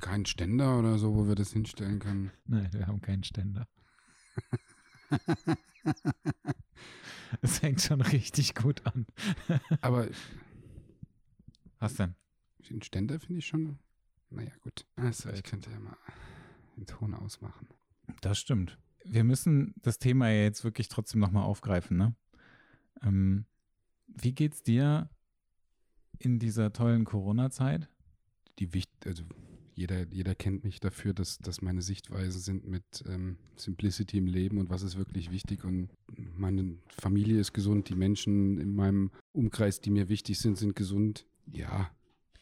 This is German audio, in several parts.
keinen Ständer oder so, wo wir das hinstellen können? Nein, wir haben keinen Ständer. Es fängt schon richtig gut an. Aber Was denn? den Ständer finde ich schon. Naja, gut. Also, ich könnte ja mal den Ton ausmachen. Das stimmt. Wir müssen das Thema ja jetzt wirklich trotzdem nochmal aufgreifen, ne? Ähm, wie geht's dir in dieser tollen Corona-Zeit? Die Wicht, also jeder, jeder kennt mich dafür, dass, dass meine Sichtweisen sind mit ähm, Simplicity im Leben und was ist wirklich wichtig. Und meine Familie ist gesund, die Menschen in meinem Umkreis, die mir wichtig sind, sind gesund. Ja,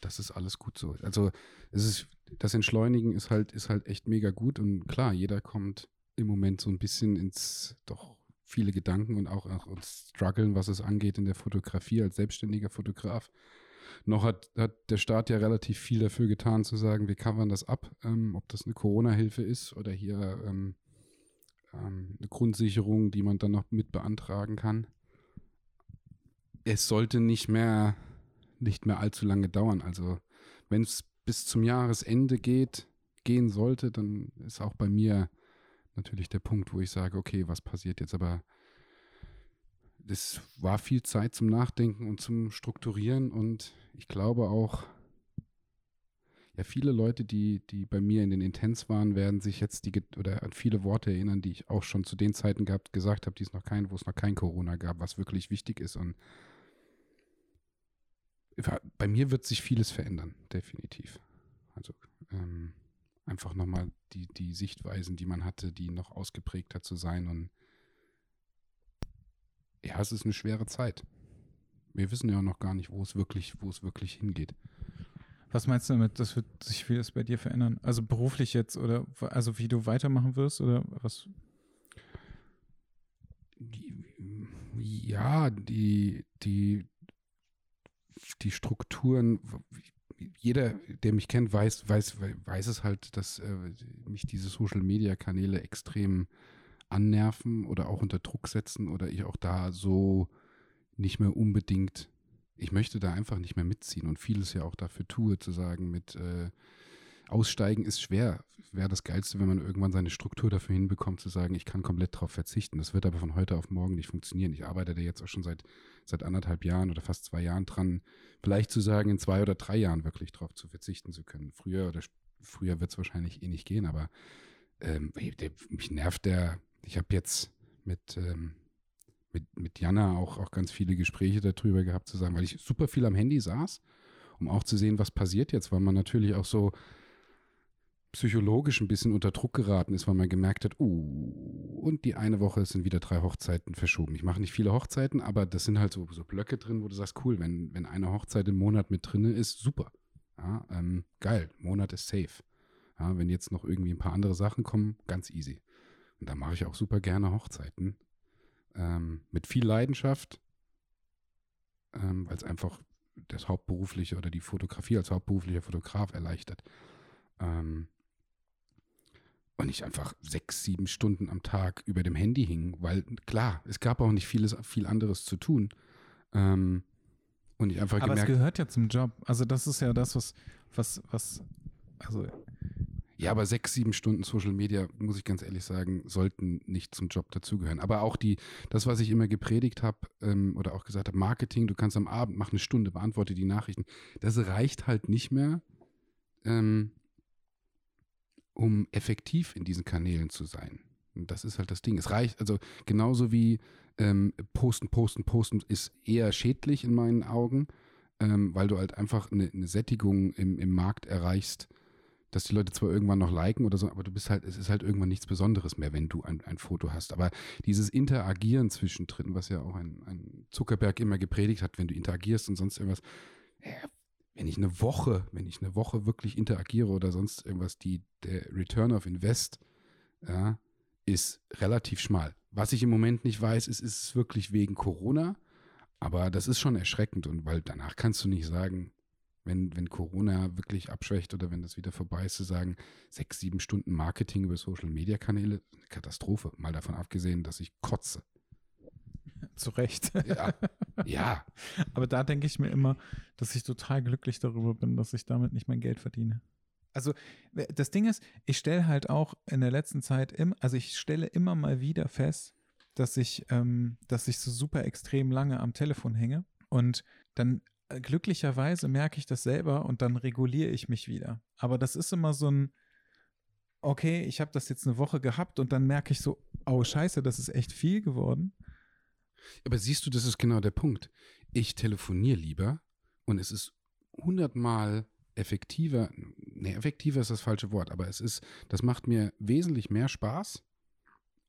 das ist alles gut so. Also es ist, das Entschleunigen ist halt, ist halt echt mega gut und klar, jeder kommt im Moment so ein bisschen ins doch viele Gedanken und auch, auch ins Struggeln, was es angeht in der Fotografie als selbstständiger Fotograf. Noch hat, hat der Staat ja relativ viel dafür getan, zu sagen, wir covern das ab, ähm, ob das eine Corona-Hilfe ist oder hier ähm, ähm, eine Grundsicherung, die man dann noch mit beantragen kann. Es sollte nicht mehr, nicht mehr allzu lange dauern. Also wenn es bis zum Jahresende geht, gehen sollte, dann ist auch bei mir natürlich der Punkt, wo ich sage, okay, was passiert jetzt? Aber es war viel Zeit zum Nachdenken und zum Strukturieren und ich glaube auch, ja, viele Leute, die, die bei mir in den Intens waren, werden sich jetzt die oder an viele Worte erinnern, die ich auch schon zu den Zeiten gehabt, gesagt habe, die es noch kein, wo es noch kein Corona gab, was wirklich wichtig ist. Und bei mir wird sich vieles verändern, definitiv. Also ähm, einfach nochmal die, die Sichtweisen, die man hatte, die noch ausgeprägter zu sein. Und ja, es ist eine schwere Zeit. Wir wissen ja noch gar nicht, wo es wirklich, wo es wirklich hingeht. Was meinst du damit, das wird sich vieles bei dir verändern? Also beruflich jetzt oder also wie du weitermachen wirst oder was? Die, ja, die, die, die Strukturen, jeder, der mich kennt, weiß, weiß, weiß es halt, dass äh, mich diese Social Media Kanäle extrem annerven oder auch unter Druck setzen oder ich auch da so nicht mehr unbedingt, ich möchte da einfach nicht mehr mitziehen und vieles ja auch dafür tue, zu sagen, mit äh, Aussteigen ist schwer. Wäre das Geilste, wenn man irgendwann seine Struktur dafür hinbekommt, zu sagen, ich kann komplett darauf verzichten. Das wird aber von heute auf morgen nicht funktionieren. Ich arbeite da jetzt auch schon seit, seit anderthalb Jahren oder fast zwei Jahren dran, vielleicht zu sagen, in zwei oder drei Jahren wirklich darauf zu verzichten zu können. Früher oder früher wird es wahrscheinlich eh nicht gehen, aber ähm, mich nervt der, ich habe jetzt mit, ähm, mit, mit Jana auch, auch ganz viele Gespräche darüber gehabt, zu sagen, weil ich super viel am Handy saß, um auch zu sehen, was passiert jetzt, weil man natürlich auch so psychologisch ein bisschen unter Druck geraten ist, weil man gemerkt hat, uh, und die eine Woche sind wieder drei Hochzeiten verschoben. Ich mache nicht viele Hochzeiten, aber das sind halt so, so Blöcke drin, wo du sagst, cool, wenn, wenn eine Hochzeit im Monat mit drinne ist, super. Ja, ähm, geil, Monat ist safe. Ja, wenn jetzt noch irgendwie ein paar andere Sachen kommen, ganz easy. Und da mache ich auch super gerne Hochzeiten. Ähm, mit viel Leidenschaft, ähm, weil es einfach das Hauptberufliche oder die Fotografie als hauptberuflicher Fotograf erleichtert. Ähm, und ich einfach sechs, sieben Stunden am Tag über dem Handy hing, weil klar, es gab auch nicht vieles, viel anderes zu tun. Ähm, und ich einfach Aber gemerkt, es gehört ja zum Job. Also das ist ja das, was, was, was, also Ja, aber sechs, sieben Stunden Social Media, muss ich ganz ehrlich sagen, sollten nicht zum Job dazugehören. Aber auch die, das, was ich immer gepredigt habe ähm, oder auch gesagt habe, Marketing, du kannst am Abend, mach eine Stunde, beantworte die Nachrichten. Das reicht halt nicht mehr, ähm, um effektiv in diesen Kanälen zu sein. Und das ist halt das Ding. Es reicht, also genauso wie ähm, posten, posten, posten ist eher schädlich in meinen Augen, ähm, weil du halt einfach eine, eine Sättigung im, im Markt erreichst, dass die Leute zwar irgendwann noch liken oder so, aber du bist halt, es ist halt irgendwann nichts Besonderes mehr, wenn du ein, ein Foto hast. Aber dieses Interagieren zwischendrin, was ja auch ein, ein Zuckerberg immer gepredigt hat, wenn du interagierst und sonst irgendwas, wenn ich eine Woche, wenn ich eine Woche wirklich interagiere oder sonst irgendwas, die, der Return of Invest, ja, ist relativ schmal. Was ich im Moment nicht weiß, ist, ist es wirklich wegen Corona, aber das ist schon erschreckend und weil danach kannst du nicht sagen, wenn, wenn Corona wirklich abschwächt oder wenn das wieder vorbei ist, zu sagen, sechs, sieben Stunden Marketing über Social Media Kanäle, eine Katastrophe. Mal davon abgesehen, dass ich kotze. zu Recht. Ja, ja, Aber da denke ich mir immer, dass ich total glücklich darüber bin, dass ich damit nicht mein Geld verdiene. Also das Ding ist, ich stelle halt auch in der letzten Zeit, im, also ich stelle immer mal wieder fest, dass ich, ähm, dass ich so super extrem lange am Telefon hänge und dann glücklicherweise merke ich das selber und dann reguliere ich mich wieder. Aber das ist immer so ein, okay, ich habe das jetzt eine Woche gehabt und dann merke ich so, oh scheiße, das ist echt viel geworden. Aber siehst du, das ist genau der Punkt. Ich telefoniere lieber und es ist hundertmal effektiver, ne, effektiver ist das falsche Wort, aber es ist, das macht mir wesentlich mehr Spaß.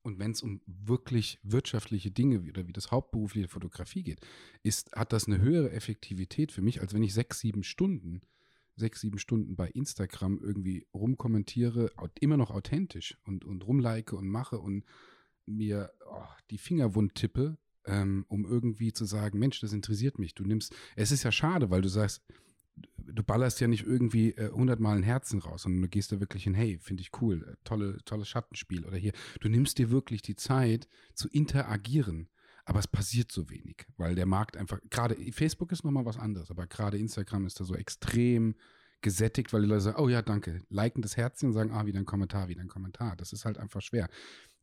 Und wenn es um wirklich wirtschaftliche Dinge oder wie das hauptberufliche Fotografie geht, ist, hat das eine höhere Effektivität für mich, als wenn ich sechs, sieben Stunden, sechs, sieben Stunden bei Instagram irgendwie rumkommentiere, immer noch authentisch und, und rumlike und mache und mir oh, die Finger wund tippe, ähm, um irgendwie zu sagen, Mensch, das interessiert mich. Du nimmst, es ist ja schade, weil du sagst, du ballerst ja nicht irgendwie äh, hundertmal äh, ein Herzen raus, sondern du gehst da wirklich hin, hey, finde ich cool, äh, tolle, tolles Schattenspiel oder hier. Du nimmst dir wirklich die Zeit zu interagieren. Aber es passiert so wenig, weil der Markt einfach, gerade Facebook ist nochmal was anderes, aber gerade Instagram ist da so extrem gesättigt, weil die Leute sagen, oh ja, danke, liken das Herzchen und sagen, ah, wieder ein Kommentar, wieder ein Kommentar. Das ist halt einfach schwer.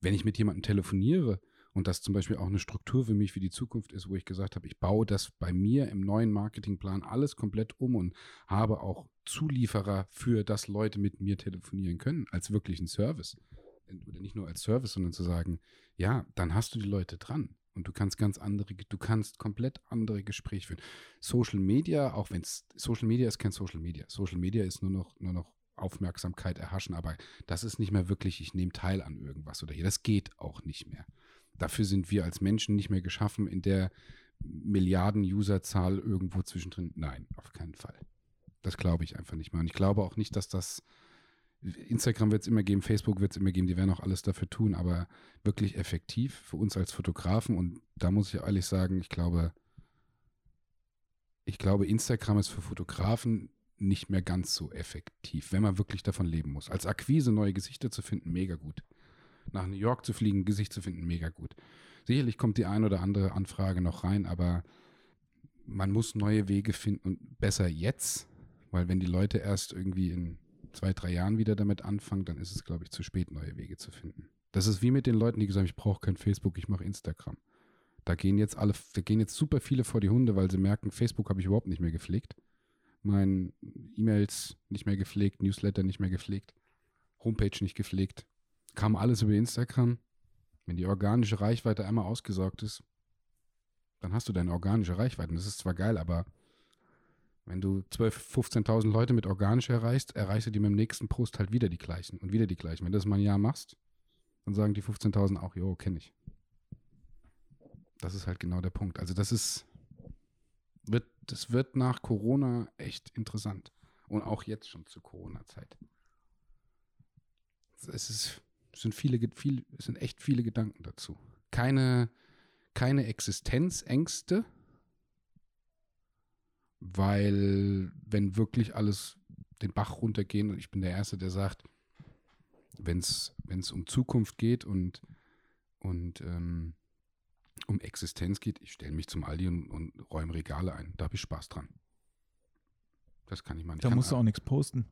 Wenn ich mit jemandem telefoniere, und das zum Beispiel auch eine Struktur für mich für die Zukunft ist, wo ich gesagt habe, ich baue das bei mir im neuen Marketingplan alles komplett um und habe auch Zulieferer für, dass Leute mit mir telefonieren können, als wirklichen Service. Oder nicht nur als Service, sondern zu sagen, ja, dann hast du die Leute dran. Und du kannst ganz andere, du kannst komplett andere Gespräche führen. Social Media, auch wenn es, Social Media ist kein Social Media. Social Media ist nur noch, nur noch Aufmerksamkeit erhaschen, aber das ist nicht mehr wirklich, ich nehme teil an irgendwas oder hier. Das geht auch nicht mehr. Dafür sind wir als Menschen nicht mehr geschaffen in der Milliarden-User-Zahl irgendwo zwischendrin. Nein, auf keinen Fall. Das glaube ich einfach nicht mehr. Und ich glaube auch nicht, dass das Instagram wird es immer geben, Facebook wird es immer geben, die werden auch alles dafür tun, aber wirklich effektiv für uns als Fotografen und da muss ich ehrlich sagen, ich glaube, ich glaube, Instagram ist für Fotografen nicht mehr ganz so effektiv, wenn man wirklich davon leben muss. Als Akquise neue Gesichter zu finden, mega gut nach New York zu fliegen, Gesicht zu finden, mega gut. Sicherlich kommt die ein oder andere Anfrage noch rein, aber man muss neue Wege finden und besser jetzt, weil wenn die Leute erst irgendwie in zwei, drei Jahren wieder damit anfangen, dann ist es, glaube ich, zu spät, neue Wege zu finden. Das ist wie mit den Leuten, die gesagt haben, ich brauche kein Facebook, ich mache Instagram. Da gehen jetzt alle, da gehen jetzt super viele vor die Hunde, weil sie merken, Facebook habe ich überhaupt nicht mehr gepflegt. Mein E-Mails nicht mehr gepflegt, Newsletter nicht mehr gepflegt, Homepage nicht gepflegt kam alles über Instagram. Wenn die organische Reichweite einmal ausgesorgt ist, dann hast du deine organische Reichweite. Und das ist zwar geil, aber wenn du 12.000, 15.000 Leute mit organisch erreichst, erreichst du die mit dem nächsten Post halt wieder die gleichen und wieder die gleichen. Wenn du das mal ein Jahr machst, dann sagen die 15.000 auch, jo, kenne ich. Das ist halt genau der Punkt. Also das ist, wird, das wird nach Corona echt interessant. Und auch jetzt schon zur Corona-Zeit. Es ist sind viele, viel, es sind echt viele Gedanken dazu. Keine, keine Existenzängste, weil wenn wirklich alles den Bach runtergehen, und ich bin der Erste, der sagt, wenn es um Zukunft geht und, und ähm, um Existenz geht, ich stelle mich zum Aldi und, und räume Regale ein. Da habe ich Spaß dran. Das kann ich mal nicht. Da musst du auch nichts posten.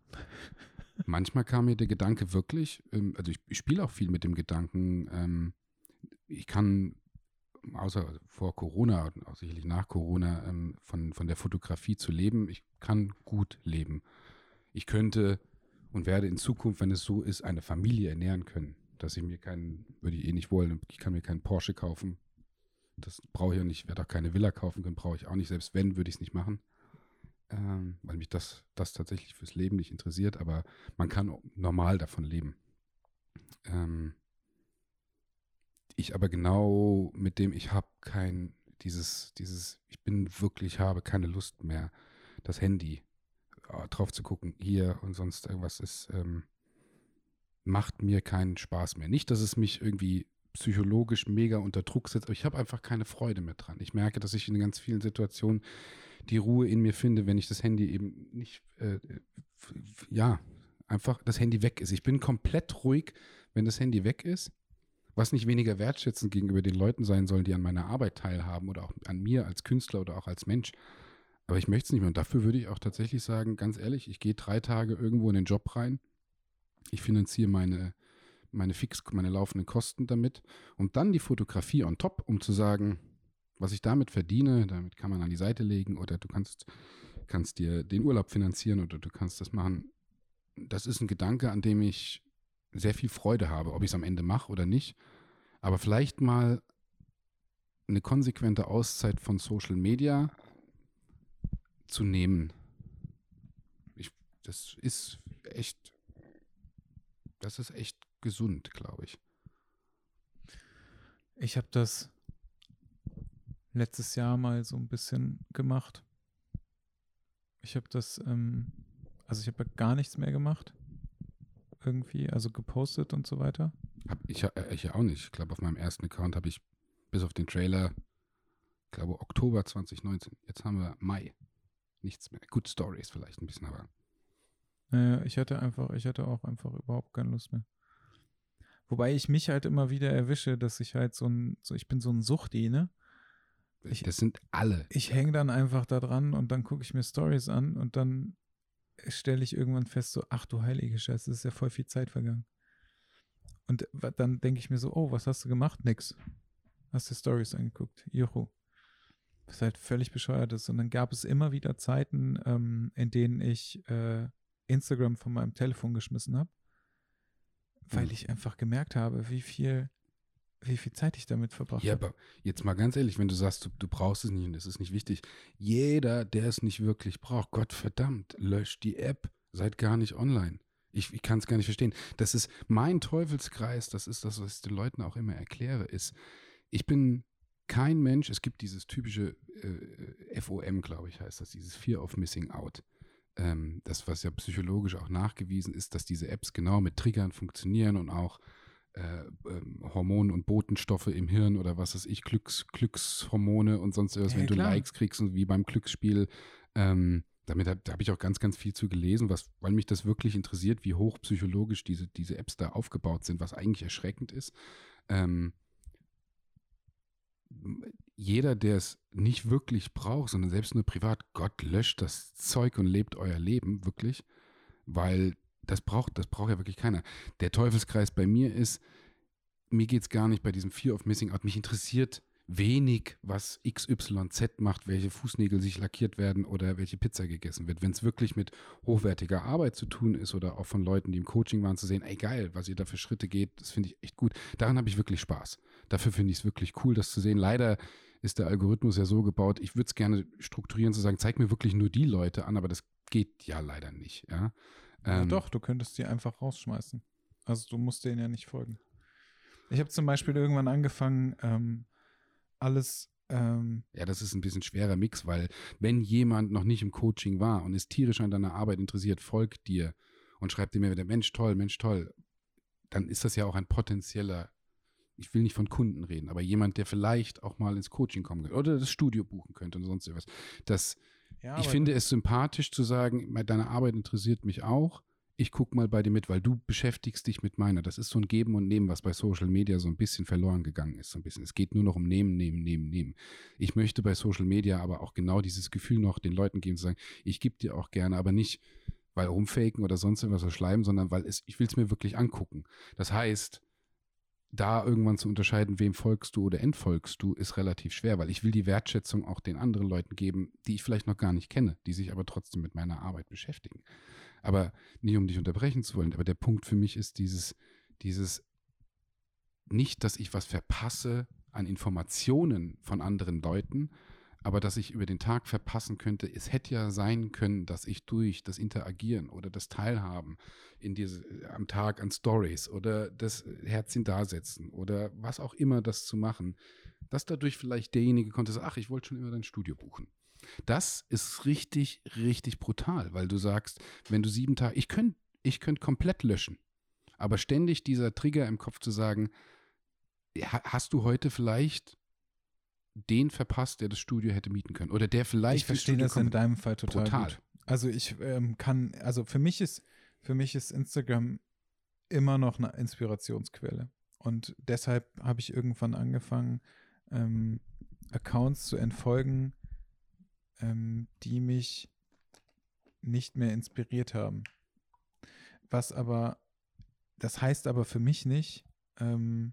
Manchmal kam mir der Gedanke wirklich, ähm, also ich, ich spiele auch viel mit dem Gedanken, ähm, ich kann außer vor Corona und auch sicherlich nach Corona ähm, von, von der Fotografie zu leben, ich kann gut leben. Ich könnte und werde in Zukunft, wenn es so ist, eine Familie ernähren können. Dass ich mir keinen, würde ich eh nicht wollen, ich kann mir keinen Porsche kaufen. Das brauche ich auch nicht, ich werde auch keine Villa kaufen können, brauche ich auch nicht. Selbst wenn, würde ich es nicht machen ähm, weil mich das, das tatsächlich fürs Leben nicht interessiert, aber man kann normal davon leben. Ähm, ich aber genau mit dem, ich habe kein, dieses, dieses, ich bin wirklich, habe keine Lust mehr, das Handy äh, drauf zu gucken, hier und sonst irgendwas ist, ähm, macht mir keinen Spaß mehr. Nicht, dass es mich irgendwie psychologisch mega unter Druck setzt, aber ich habe einfach keine Freude mehr dran. Ich merke, dass ich in ganz vielen Situationen die Ruhe in mir finde, wenn ich das Handy eben nicht, äh, ja, einfach das Handy weg ist. Ich bin komplett ruhig, wenn das Handy weg ist, was nicht weniger wertschätzend gegenüber den Leuten sein soll, die an meiner Arbeit teilhaben oder auch an mir als Künstler oder auch als Mensch. Aber ich möchte es nicht mehr. Und dafür würde ich auch tatsächlich sagen, ganz ehrlich, ich gehe drei Tage irgendwo in den Job rein. Ich finanziere meine, meine fix, meine laufenden Kosten damit und dann die Fotografie on top, um zu sagen, was ich damit verdiene, damit kann man an die Seite legen oder du kannst, kannst dir den Urlaub finanzieren oder du kannst das machen. Das ist ein Gedanke, an dem ich sehr viel Freude habe, ob ich es am Ende mache oder nicht. Aber vielleicht mal eine konsequente Auszeit von Social Media zu nehmen. Ich, das ist echt, das ist echt gesund, glaube ich. Ich habe das letztes Jahr mal so ein bisschen gemacht. Ich habe das, ähm, also ich habe gar nichts mehr gemacht. Irgendwie, also gepostet und so weiter. Hab ich, äh, ich auch nicht. Ich glaube, auf meinem ersten Account habe ich bis auf den Trailer, ich glaube Oktober 2019. Jetzt haben wir Mai. Nichts mehr. Gut, Stories vielleicht ein bisschen, aber. Naja, ich hatte einfach, ich hatte auch einfach überhaupt keine Lust mehr. Wobei ich mich halt immer wieder erwische, dass ich halt so ein, so, ich bin so ein Suchti, ne? Ich, das sind alle. Ich hänge dann einfach da dran und dann gucke ich mir Stories an und dann stelle ich irgendwann fest, so, ach du heilige Scheiße, es ist ja voll viel Zeit vergangen. Und dann denke ich mir so, oh, was hast du gemacht? Nix. Hast dir Stories angeguckt. Juhu. Was halt völlig bescheuert ist. Und dann gab es immer wieder Zeiten, ähm, in denen ich äh, Instagram von meinem Telefon geschmissen habe, weil mhm. ich einfach gemerkt habe, wie viel wie viel Zeit ich damit verbracht habe. Ja, aber jetzt mal ganz ehrlich, wenn du sagst, du, du brauchst es nicht und es ist nicht wichtig, jeder, der es nicht wirklich braucht, Gott verdammt, löscht die App, seid gar nicht online. Ich, ich kann es gar nicht verstehen. Das ist mein Teufelskreis, das ist das, was ich den Leuten auch immer erkläre, ist, ich bin kein Mensch, es gibt dieses typische äh, FOM, glaube ich, heißt das, dieses Fear of Missing Out. Ähm, das, was ja psychologisch auch nachgewiesen ist, dass diese Apps genau mit Triggern funktionieren und auch äh, ähm, Hormone und Botenstoffe im Hirn oder was weiß ich, Glücks, Glückshormone und sonst irgendwas, ja, wenn klar. du Likes kriegst und wie beim Glücksspiel. Ähm, damit habe hab ich auch ganz, ganz viel zu gelesen, was, weil mich das wirklich interessiert, wie hoch psychologisch diese, diese Apps da aufgebaut sind, was eigentlich erschreckend ist. Ähm, jeder, der es nicht wirklich braucht, sondern selbst nur privat, Gott löscht das Zeug und lebt euer Leben wirklich, weil das braucht, das braucht ja wirklich keiner. Der Teufelskreis bei mir ist, mir geht es gar nicht bei diesem Fear of Missing Out. Mich interessiert wenig, was XYZ macht, welche Fußnägel sich lackiert werden oder welche Pizza gegessen wird. Wenn es wirklich mit hochwertiger Arbeit zu tun ist oder auch von Leuten, die im Coaching waren, zu sehen, ey geil, was ihr da für Schritte geht, das finde ich echt gut. Daran habe ich wirklich Spaß. Dafür finde ich es wirklich cool, das zu sehen. Leider ist der Algorithmus ja so gebaut, ich würde es gerne strukturieren, zu sagen, zeig mir wirklich nur die Leute an, aber das geht ja leider nicht. Ja? Ja, ähm, doch, du könntest die einfach rausschmeißen. Also du musst denen ja nicht folgen. Ich habe zum Beispiel irgendwann angefangen, ähm, alles. Ähm, ja, das ist ein bisschen schwerer Mix, weil wenn jemand noch nicht im Coaching war und ist tierisch an deiner Arbeit interessiert, folgt dir und schreibt dir mir wieder, Mensch, toll, Mensch, toll, dann ist das ja auch ein potenzieller, ich will nicht von Kunden reden, aber jemand, der vielleicht auch mal ins Coaching kommen könnte oder das Studio buchen könnte und sonst irgendwas. Das, ja, ich finde es sympathisch zu sagen, deine Arbeit interessiert mich auch. Ich gucke mal bei dir mit, weil du beschäftigst dich mit meiner. Das ist so ein Geben und Nehmen, was bei Social Media so ein bisschen verloren gegangen ist. So ein bisschen. Es geht nur noch um Nehmen, Nehmen, Nehmen, Nehmen. Ich möchte bei Social Media aber auch genau dieses Gefühl noch den Leuten geben, zu sagen, ich gebe dir auch gerne, aber nicht, weil rumfaken oder sonst irgendwas verschleimen, sondern weil es, ich will es mir wirklich angucken. Das heißt, da irgendwann zu unterscheiden, wem folgst du oder entfolgst du, ist relativ schwer, weil ich will die Wertschätzung auch den anderen Leuten geben, die ich vielleicht noch gar nicht kenne, die sich aber trotzdem mit meiner Arbeit beschäftigen. Aber nicht um dich unterbrechen zu wollen, aber der Punkt für mich ist dieses, dieses nicht, dass ich was verpasse an Informationen von anderen Leuten, aber dass ich über den Tag verpassen könnte, es hätte ja sein können, dass ich durch das Interagieren oder das Teilhaben in diese, am Tag an Stories oder das Herzchen dasetzen oder was auch immer das zu machen, dass dadurch vielleicht derjenige konnte sagen, ach, ich wollte schon immer dein Studio buchen. Das ist richtig, richtig brutal, weil du sagst, wenn du sieben Tage, ich könnte ich könnt komplett löschen, aber ständig dieser Trigger im Kopf zu sagen, hast du heute vielleicht den verpasst, der das Studio hätte mieten können. Oder der vielleicht. Ich verstehe das in deinem Fall total. Brutal. Gut. Also ich ähm, kann, also für mich ist, für mich ist Instagram immer noch eine Inspirationsquelle. Und deshalb habe ich irgendwann angefangen, ähm, Accounts zu entfolgen, ähm, die mich nicht mehr inspiriert haben. Was aber, das heißt aber für mich nicht, ähm,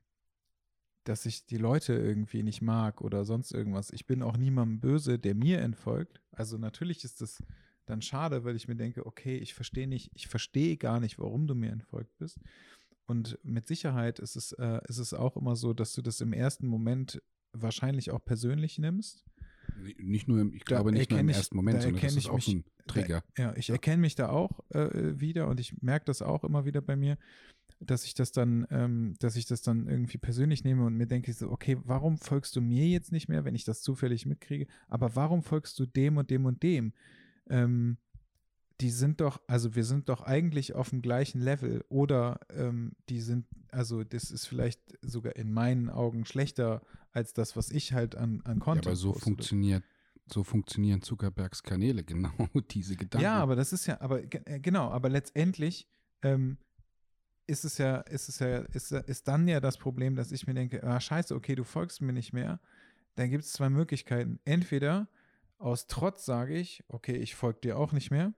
dass ich die Leute irgendwie nicht mag oder sonst irgendwas. Ich bin auch niemandem böse, der mir entfolgt. Also natürlich ist das dann schade, weil ich mir denke, okay, ich verstehe nicht, ich verstehe gar nicht, warum du mir entfolgt bist. Und mit Sicherheit ist es, äh, ist es auch immer so, dass du das im ersten Moment wahrscheinlich auch persönlich nimmst. Nicht nur, im, ich da glaube nicht nur im ich, ersten Moment, sondern das ist auch mich, so ein Trigger. Da, ja, ich erkenne mich da auch äh, wieder und ich merke das auch immer wieder bei mir, dass ich das dann, ähm, dass ich das dann irgendwie persönlich nehme und mir denke so, okay, warum folgst du mir jetzt nicht mehr, wenn ich das zufällig mitkriege, aber warum folgst du dem und dem und dem? Ähm, die sind doch, also wir sind doch eigentlich auf dem gleichen Level oder ähm, die sind, also das ist vielleicht sogar in meinen Augen schlechter als das, was ich halt an, an Content ja, aber so funktioniert, so funktionieren Zuckerbergs Kanäle, genau diese Gedanken. Ja, aber das ist ja, aber äh, genau, aber letztendlich ähm, ist es ja, ist es ja, ist, ist dann ja das Problem, dass ich mir denke, ah, scheiße, okay, du folgst mir nicht mehr. Dann gibt es zwei Möglichkeiten. Entweder aus Trotz sage ich, okay, ich folge dir auch nicht mehr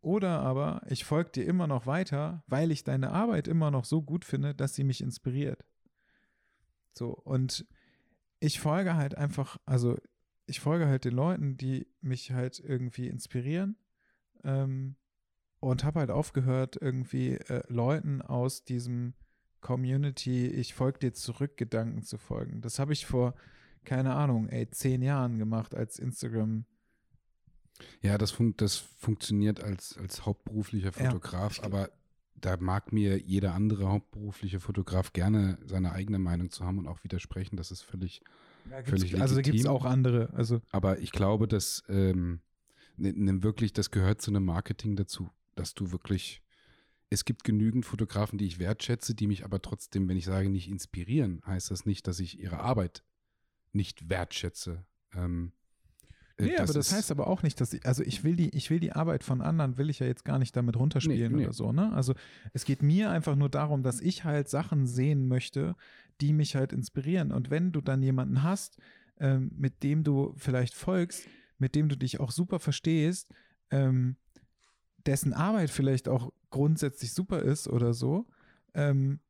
oder aber ich folge dir immer noch weiter, weil ich deine Arbeit immer noch so gut finde, dass sie mich inspiriert. So, und ich folge halt einfach, also ich folge halt den Leuten, die mich halt irgendwie inspirieren. Ähm, und habe halt aufgehört, irgendwie äh, Leuten aus diesem Community, ich folge dir zurück, Gedanken zu folgen. Das habe ich vor, keine Ahnung, ey, zehn Jahren gemacht, als Instagram ja, das, fun das funktioniert als, als hauptberuflicher Fotograf, ja, aber da mag mir jeder andere hauptberufliche Fotograf gerne seine eigene Meinung zu haben und auch widersprechen. Das ist völlig, ja, völlig Also gibt es auch andere. Also. Aber ich glaube, dass ähm, ne, ne, wirklich, das gehört zu einem Marketing dazu, dass du wirklich, es gibt genügend Fotografen, die ich wertschätze, die mich aber trotzdem, wenn ich sage, nicht inspirieren, heißt das nicht, dass ich ihre Arbeit nicht wertschätze. Ähm, äh, nee, das aber das heißt aber auch nicht, dass ich, also ich will die, ich will die Arbeit von anderen, will ich ja jetzt gar nicht damit runterspielen nee, nee. oder so, ne? Also es geht mir einfach nur darum, dass ich halt Sachen sehen möchte, die mich halt inspirieren. Und wenn du dann jemanden hast, ähm, mit dem du vielleicht folgst, mit dem du dich auch super verstehst, ähm, dessen Arbeit vielleicht auch grundsätzlich super ist oder so, ähm,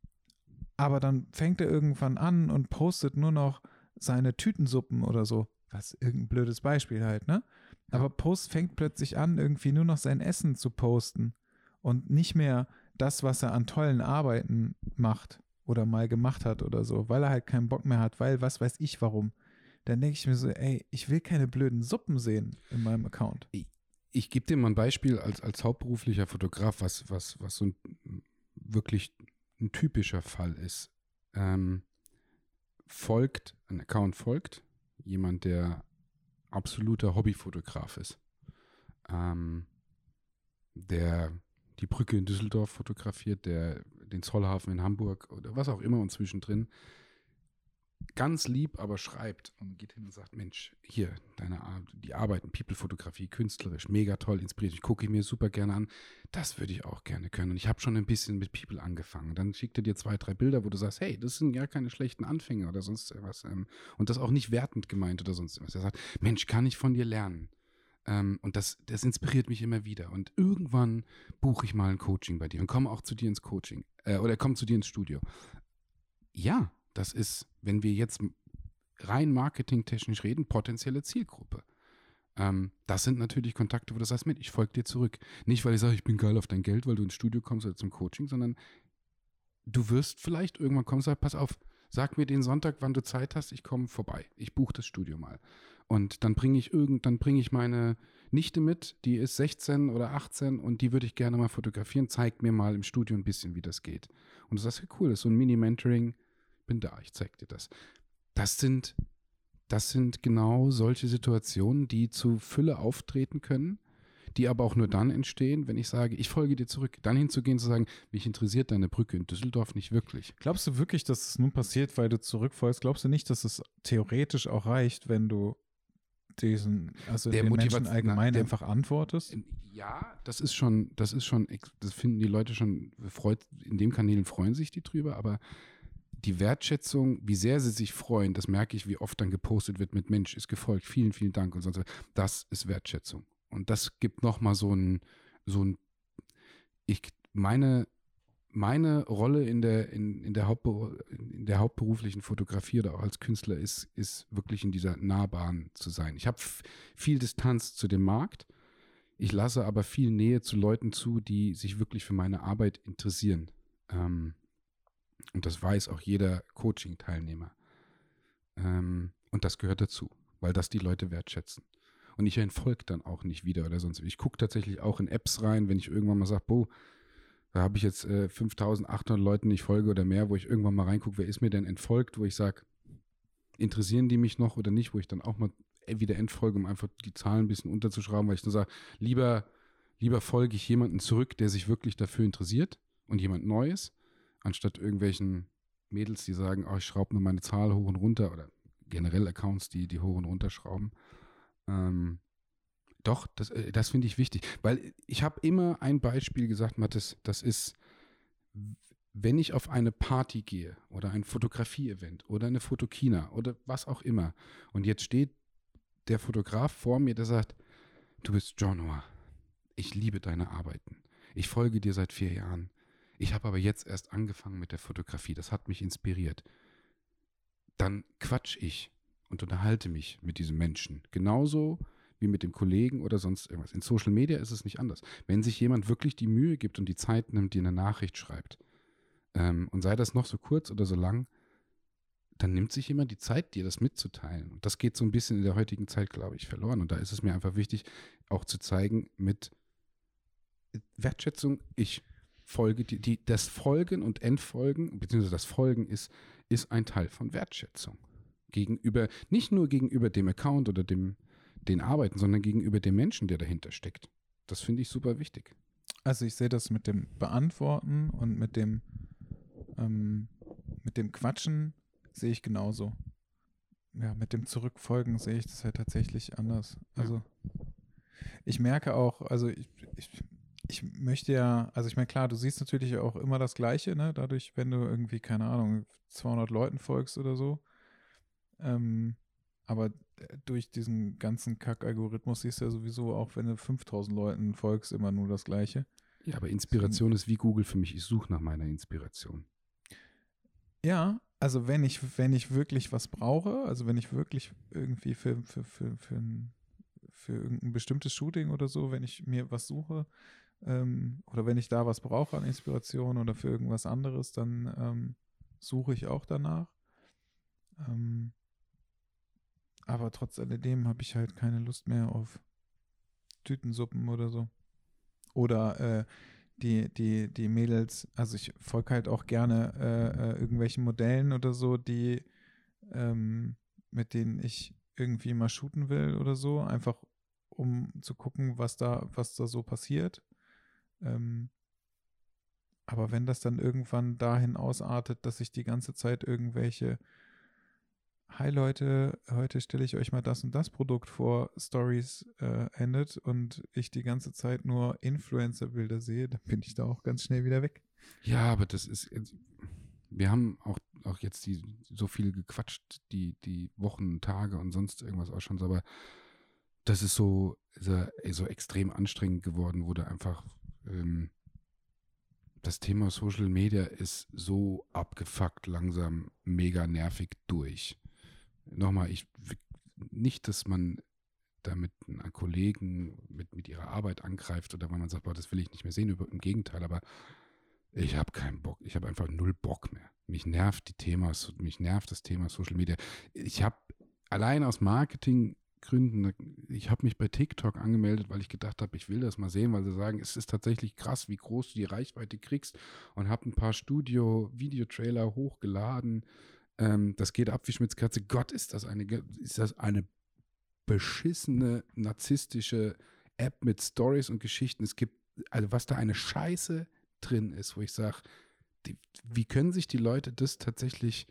aber dann fängt er irgendwann an und postet nur noch seine Tütensuppen oder so was irgendein blödes Beispiel halt, ne? Aber Post fängt plötzlich an, irgendwie nur noch sein Essen zu posten und nicht mehr das, was er an tollen Arbeiten macht oder mal gemacht hat oder so, weil er halt keinen Bock mehr hat, weil was weiß ich warum. Dann denke ich mir so, ey, ich will keine blöden Suppen sehen in meinem Account. Ich, ich gebe dir mal ein Beispiel als, als hauptberuflicher Fotograf, was, was, was so ein wirklich ein typischer Fall ist. Ähm, folgt, ein Account folgt, jemand, der absoluter Hobbyfotograf ist, ähm, der die Brücke in Düsseldorf fotografiert, der den Zollhafen in Hamburg oder was auch immer und zwischendrin ganz lieb, aber schreibt und geht hin und sagt, Mensch, hier, deine Ar die Arbeiten, People-Fotografie, künstlerisch, mega toll, inspiriert mich, gucke ich mir super gerne an. Das würde ich auch gerne können. Und ich habe schon ein bisschen mit People angefangen. Dann schickt er dir zwei, drei Bilder, wo du sagst, hey, das sind ja keine schlechten Anfänge oder sonst was. Ähm, und das auch nicht wertend gemeint oder sonst was. Er sagt, Mensch, kann ich von dir lernen? Ähm, und das, das inspiriert mich immer wieder. Und irgendwann buche ich mal ein Coaching bei dir und komme auch zu dir ins Coaching. Äh, oder komme zu dir ins Studio. Ja, das ist, wenn wir jetzt rein marketingtechnisch reden, potenzielle Zielgruppe. Ähm, das sind natürlich Kontakte, wo du sagst, mit, ich folge dir zurück. Nicht, weil ich sage, ich bin geil auf dein Geld, weil du ins Studio kommst oder zum Coaching, sondern du wirst vielleicht irgendwann kommen und sagen, pass auf, sag mir den Sonntag, wann du Zeit hast, ich komme vorbei. Ich buche das Studio mal. Und dann bringe ich irgend, dann bringe ich meine Nichte mit, die ist 16 oder 18 und die würde ich gerne mal fotografieren. Zeig mir mal im Studio ein bisschen, wie das geht. Und du sagst, ja cool, das ist so ein Mini-Mentoring bin da, ich zeig dir das. Das sind, das sind genau solche Situationen, die zu Fülle auftreten können, die aber auch nur dann entstehen, wenn ich sage, ich folge dir zurück. Dann hinzugehen, zu sagen, mich interessiert deine Brücke in Düsseldorf nicht wirklich. Glaubst du wirklich, dass es nun passiert, weil du zurückfolgst? Glaubst du nicht, dass es theoretisch auch reicht, wenn du diesen, also der den Menschen allgemein der, einfach antwortest? Ja, das ist schon, das ist schon, das finden die Leute schon, freut, in dem Kanälen freuen sich die drüber, aber die Wertschätzung, wie sehr sie sich freuen, das merke ich, wie oft dann gepostet wird mit Mensch, ist gefolgt, vielen, vielen Dank und sonst. Das ist Wertschätzung. Und das gibt nochmal so ein, so ein, ich, meine, meine Rolle in der, in, in, der Hauptberu in der hauptberuflichen Fotografie oder auch als Künstler ist, ist wirklich in dieser Nahbahn zu sein. Ich habe viel Distanz zu dem Markt. Ich lasse aber viel Nähe zu Leuten zu, die sich wirklich für meine Arbeit interessieren. Ähm, und das weiß auch jeder Coaching-Teilnehmer. Ähm, und das gehört dazu, weil das die Leute wertschätzen. Und ich entfolge dann auch nicht wieder oder sonst. Ich gucke tatsächlich auch in Apps rein, wenn ich irgendwann mal sage, boah, da habe ich jetzt äh, 5800 Leuten nicht folge oder mehr, wo ich irgendwann mal reingucke, wer ist mir denn entfolgt, wo ich sage, interessieren die mich noch oder nicht, wo ich dann auch mal wieder entfolge, um einfach die Zahlen ein bisschen unterzuschrauben, weil ich nur sage, lieber, lieber folge ich jemanden zurück, der sich wirklich dafür interessiert und jemand Neues, anstatt irgendwelchen Mädels, die sagen, oh, ich schraube nur meine Zahl hoch und runter oder generell Accounts, die die hoch und runter schrauben. Ähm, doch, das, äh, das finde ich wichtig, weil ich habe immer ein Beispiel gesagt, Mathis, das ist, wenn ich auf eine Party gehe oder ein Fotografie-Event oder eine Fotokina oder was auch immer und jetzt steht der Fotograf vor mir, der sagt, du bist John Noah, ich liebe deine Arbeiten, ich folge dir seit vier Jahren, ich habe aber jetzt erst angefangen mit der Fotografie, das hat mich inspiriert. Dann quatsch ich und unterhalte mich mit diesem Menschen. Genauso wie mit dem Kollegen oder sonst irgendwas. In Social Media ist es nicht anders. Wenn sich jemand wirklich die Mühe gibt und die Zeit nimmt, die eine Nachricht schreibt, ähm, und sei das noch so kurz oder so lang, dann nimmt sich jemand die Zeit, dir das mitzuteilen. Und das geht so ein bisschen in der heutigen Zeit, glaube ich, verloren. Und da ist es mir einfach wichtig, auch zu zeigen mit Wertschätzung, ich folge, die, die, das Folgen und Entfolgen, beziehungsweise das Folgen ist, ist ein Teil von Wertschätzung. Gegenüber, nicht nur gegenüber dem Account oder dem, den Arbeiten, sondern gegenüber dem Menschen, der dahinter steckt. Das finde ich super wichtig. Also ich sehe das mit dem Beantworten und mit dem, ähm, mit dem Quatschen sehe ich genauso. Ja, mit dem Zurückfolgen sehe ich das halt tatsächlich anders. Also ja. ich merke auch, also ich, ich ich möchte ja, also ich meine, klar, du siehst natürlich auch immer das Gleiche, ne? Dadurch, wenn du irgendwie, keine Ahnung, 200 Leuten folgst oder so. Ähm, aber äh, durch diesen ganzen Kack-Algorithmus siehst du ja sowieso auch, wenn du 5000 Leuten folgst, immer nur das Gleiche. Ja, aber Inspiration ist wie Google für mich. Ich suche nach meiner Inspiration. Ja, also wenn ich, wenn ich wirklich was brauche, also wenn ich wirklich irgendwie für, für, für, für, ein, für irgendein bestimmtes Shooting oder so, wenn ich mir was suche, ähm, oder wenn ich da was brauche an Inspiration oder für irgendwas anderes, dann ähm, suche ich auch danach. Ähm, aber trotz alledem habe ich halt keine Lust mehr auf Tütensuppen oder so. Oder äh, die, die, die Mädels, also ich folge halt auch gerne äh, äh, irgendwelchen Modellen oder so, die ähm, mit denen ich irgendwie mal shooten will oder so, einfach um zu gucken, was da, was da so passiert. Ähm, aber wenn das dann irgendwann dahin ausartet, dass ich die ganze Zeit irgendwelche Hi Leute, heute stelle ich euch mal das und das Produkt vor, Stories äh, endet und ich die ganze Zeit nur Influencer-Bilder sehe, dann bin ich da auch ganz schnell wieder weg. Ja, aber das ist, wir haben auch, auch jetzt die, so viel gequatscht, die, die Wochen, Tage und sonst irgendwas auch schon, aber das ist so, so, so extrem anstrengend geworden, wo du einfach ähm, das Thema Social Media ist so abgefuckt, langsam, mega nervig durch. Nochmal, ich nicht, dass man damit einen Kollegen mit, mit ihrer Arbeit angreift oder weil man sagt, boah, das will ich nicht mehr sehen, im Gegenteil, aber ich habe keinen Bock. Ich habe einfach null Bock mehr. Mich nervt die Themas, mich nervt das Thema Social Media. Ich habe allein aus Marketing Gründen. Ich habe mich bei TikTok angemeldet, weil ich gedacht habe, ich will das mal sehen, weil sie sagen, es ist tatsächlich krass, wie groß du die Reichweite kriegst und habe ein paar Studio-Videotrailer hochgeladen. Ähm, das geht ab wie Schmitzkatze. Gott, ist das eine, ist das eine beschissene, narzisstische App mit Stories und Geschichten. Es gibt, also was da eine Scheiße drin ist, wo ich sage, wie können sich die Leute das tatsächlich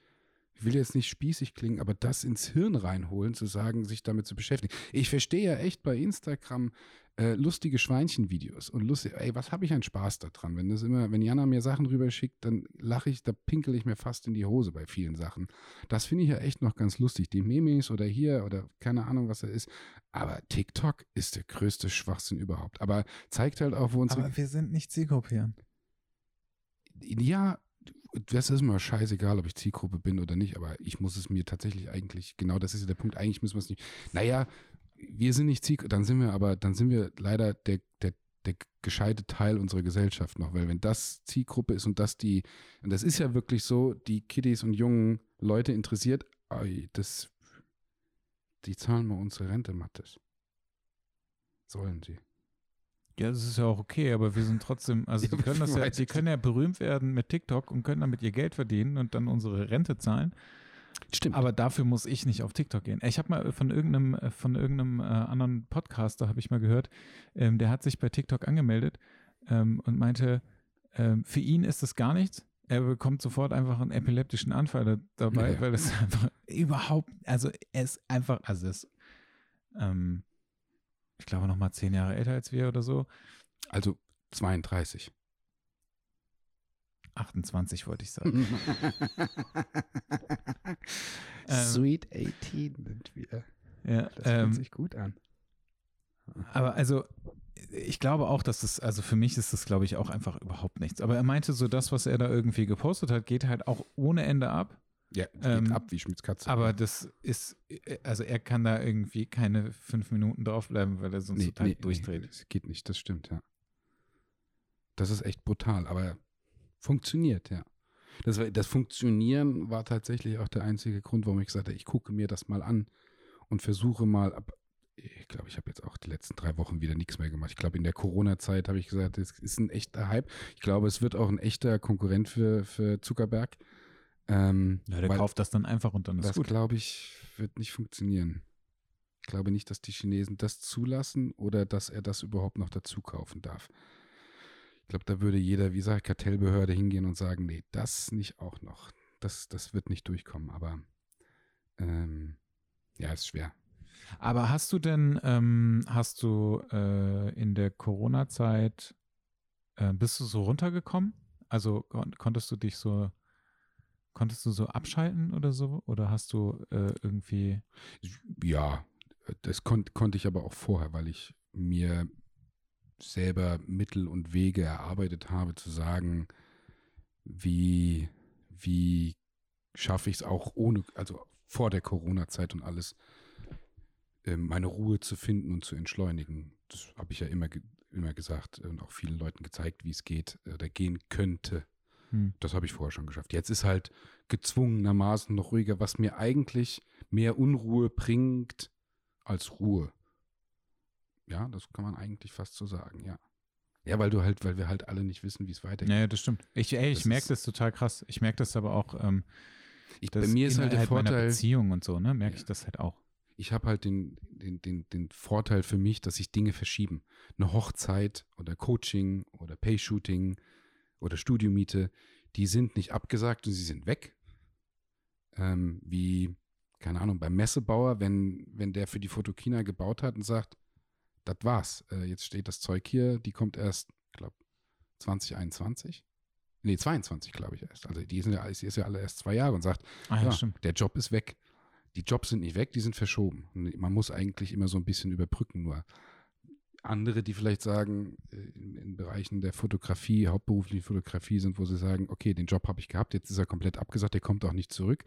ich will jetzt nicht spießig klingen, aber das ins Hirn reinholen, zu sagen, sich damit zu beschäftigen. Ich verstehe ja echt bei Instagram äh, lustige Schweinchenvideos und lustig, ey, was habe ich einen Spaß daran? Wenn das immer, wenn Jana mir Sachen rüber schickt, dann lache ich, da pinkel ich mir fast in die Hose bei vielen Sachen. Das finde ich ja echt noch ganz lustig. Die Memes oder hier oder keine Ahnung, was er ist. Aber TikTok ist der größte Schwachsinn überhaupt. Aber zeigt halt auch, wo unsere. Aber wir sind nicht Zielgruppe. Ja, das ist mir scheißegal, ob ich Zielgruppe bin oder nicht, aber ich muss es mir tatsächlich eigentlich, genau das ist ja der Punkt, eigentlich müssen wir es nicht. Naja, wir sind nicht Zielgruppe, dann sind wir aber, dann sind wir leider der, der, der gescheite Teil unserer Gesellschaft noch, weil wenn das Zielgruppe ist und das die, und das ist ja wirklich so, die Kiddies und jungen Leute interessiert, das, die zahlen mal unsere Rente, Mattes. Sollen sie. Ja, das ist ja auch okay, aber wir sind trotzdem, also die können das ja, die können ja berühmt werden mit TikTok und können damit ihr Geld verdienen und dann unsere Rente zahlen. Stimmt. Aber dafür muss ich nicht auf TikTok gehen. Ich habe mal von irgendeinem, von irgendeinem äh, anderen Podcaster, habe ich mal gehört, ähm, der hat sich bei TikTok angemeldet ähm, und meinte, ähm, für ihn ist das gar nichts. Er bekommt sofort einfach einen epileptischen Anfall da, dabei, ja. weil das einfach überhaupt, also er ist einfach, also es, ähm, ich glaube, noch mal zehn Jahre älter als wir oder so. Also 32. 28 wollte ich sagen. Ähm, Sweet 18 sind wir. Ja, das fühlt ähm, sich gut an. Aber also, ich glaube auch, dass das, also für mich ist das, glaube ich, auch einfach überhaupt nichts. Aber er meinte so, das, was er da irgendwie gepostet hat, geht halt auch ohne Ende ab. Ja, geht ähm, ab wie Schmitz Katze. Aber das ist, also er kann da irgendwie keine fünf Minuten draufbleiben, weil er sonst nee, total nee, durchdreht. Nee, das geht nicht, das stimmt, ja. Das ist echt brutal, aber funktioniert, ja. Das, das Funktionieren war tatsächlich auch der einzige Grund, warum ich gesagt habe, ich gucke mir das mal an und versuche mal, ab, ich glaube, ich habe jetzt auch die letzten drei Wochen wieder nichts mehr gemacht. Ich glaube, in der Corona-Zeit habe ich gesagt, es ist ein echter Hype. Ich glaube, es wird auch ein echter Konkurrent für, für Zuckerberg. Ähm, ja, der kauft das dann einfach und dann ist das, gut. Das, glaube ich, wird nicht funktionieren. Ich glaube nicht, dass die Chinesen das zulassen oder dass er das überhaupt noch dazu kaufen darf. Ich glaube, da würde jeder, wie gesagt, Kartellbehörde hingehen und sagen, nee, das nicht auch noch. Das, das wird nicht durchkommen. Aber ähm, ja, ist schwer. Aber hast du denn, ähm, hast du äh, in der Corona-Zeit, äh, bist du so runtergekommen? Also kon konntest du dich so Konntest du so abschalten oder so? Oder hast du äh, irgendwie. Ja, das kon konnte ich aber auch vorher, weil ich mir selber Mittel und Wege erarbeitet habe, zu sagen, wie, wie schaffe ich es auch ohne, also vor der Corona-Zeit und alles, ähm, meine Ruhe zu finden und zu entschleunigen. Das habe ich ja immer, immer gesagt und auch vielen Leuten gezeigt, wie es geht oder gehen könnte. Hm. Das habe ich vorher schon geschafft. Jetzt ist halt gezwungenermaßen noch ruhiger, was mir eigentlich mehr Unruhe bringt als Ruhe. Ja, das kann man eigentlich fast so sagen, ja. Ja, weil du halt, weil wir halt alle nicht wissen, wie es weitergeht. Naja, das stimmt. Ich, ich merke das total krass. Ich merke das aber auch. Ähm, ich, bei mir ist halt der Vorteil. Beziehung und so, ne, merke ja. ich das halt auch. Ich habe halt den, den, den, den Vorteil für mich, dass sich Dinge verschieben. Eine Hochzeit oder Coaching oder Pay-Shooting oder Studiomiete, die sind nicht abgesagt und sie sind weg. Ähm, wie, keine Ahnung, beim Messebauer, wenn, wenn der für die Fotokina gebaut hat und sagt, das war's, äh, jetzt steht das Zeug hier, die kommt erst, ich glaube, 2021. Nee, 22, glaube ich erst. Also die sind ja, die ist ja alle erst zwei Jahre und sagt, ah, ja, ja der Job ist weg. Die Jobs sind nicht weg, die sind verschoben. Und man muss eigentlich immer so ein bisschen überbrücken nur andere, die vielleicht sagen, äh, in, in, Bereichen der Fotografie, hauptberufliche Fotografie sind, wo sie sagen, okay, den Job habe ich gehabt, jetzt ist er komplett abgesagt, der kommt auch nicht zurück.